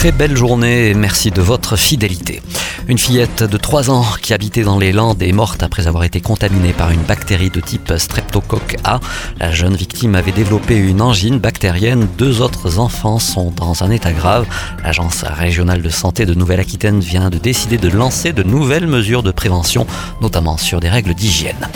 Très belle journée et merci de votre fidélité. Une fillette de 3 ans qui habitait dans les Landes est morte après avoir été contaminée par une bactérie de type Streptocoque A. La jeune victime avait développé une angine bactérienne. Deux autres enfants sont dans un état grave. L'Agence régionale de santé de Nouvelle-Aquitaine vient de décider de lancer de nouvelles mesures de prévention, notamment sur des règles d'hygiène.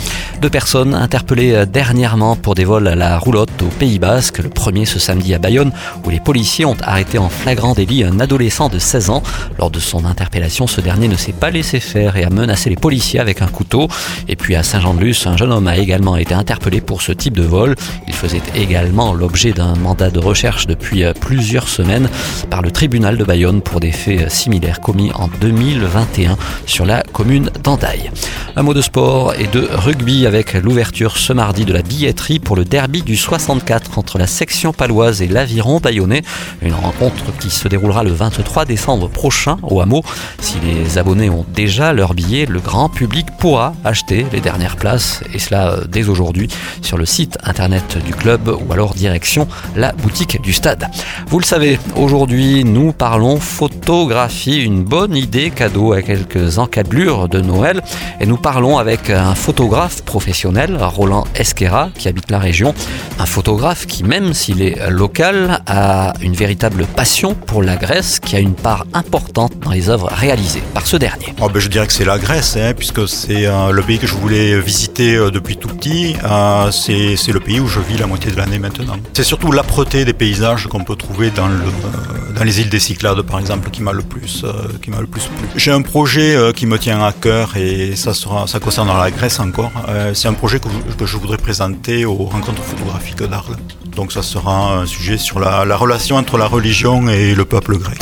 Deux personnes interpellées dernièrement pour des vols à la roulotte au Pays Basque. Le premier ce samedi à Bayonne où les policiers ont arrêté en flagrant délit un adolescent de 16 ans. Lors de son interpellation, ce dernier ne s'est pas laissé faire et a menacé les policiers avec un couteau. Et puis à Saint-Jean-de-Luz, un jeune homme a également été interpellé pour ce type de vol. Il faisait également l'objet d'un mandat de recherche depuis euh, plusieurs semaines par le tribunal de Bayonne pour des faits euh, similaires commis en 2021 sur la commune d'Andaille. Un mot de sport et de rugby avec l'ouverture ce mardi de la billetterie pour le derby du 64 entre la section paloise et l'aviron bayonnais. Une rencontre qui se déroulera le 23 décembre prochain au hameau. Si les abonnés ont déjà leur billet, le grand public pourra acheter les dernières places et cela euh, dès aujourd'hui sur le site internet du club ou alors direction la boutique du stade. Vous le savez, aujourd'hui nous parlons photographie, une bonne idée cadeau à quelques encablures de Noël et nous parlons avec un photographe professionnel, Roland Esquera, qui habite la région, un photographe qui même s'il est local a une véritable passion pour la Grèce qui a une part importante dans les œuvres réalisées par ce dernier. Oh ben, je dirais que c'est la Grèce, hein, puisque c'est euh, le pays que je voulais visiter euh, depuis tout petit. Euh, c'est le pays où je vis la moitié de l'année maintenant. C'est surtout l'âpreté des paysages qu'on peut trouver dans, le, dans les îles des Cyclades, par exemple, qui m'a le plus, euh, qui m'a le plus plu. J'ai un projet euh, qui me tient à cœur et ça sera, ça concerne la Grèce encore. Euh, c'est un projet que, je- voudrais présenter aux rencontres photographiques d'Arles. Donc ça sera un sujet sur la relation entre la religion et le peuple grec.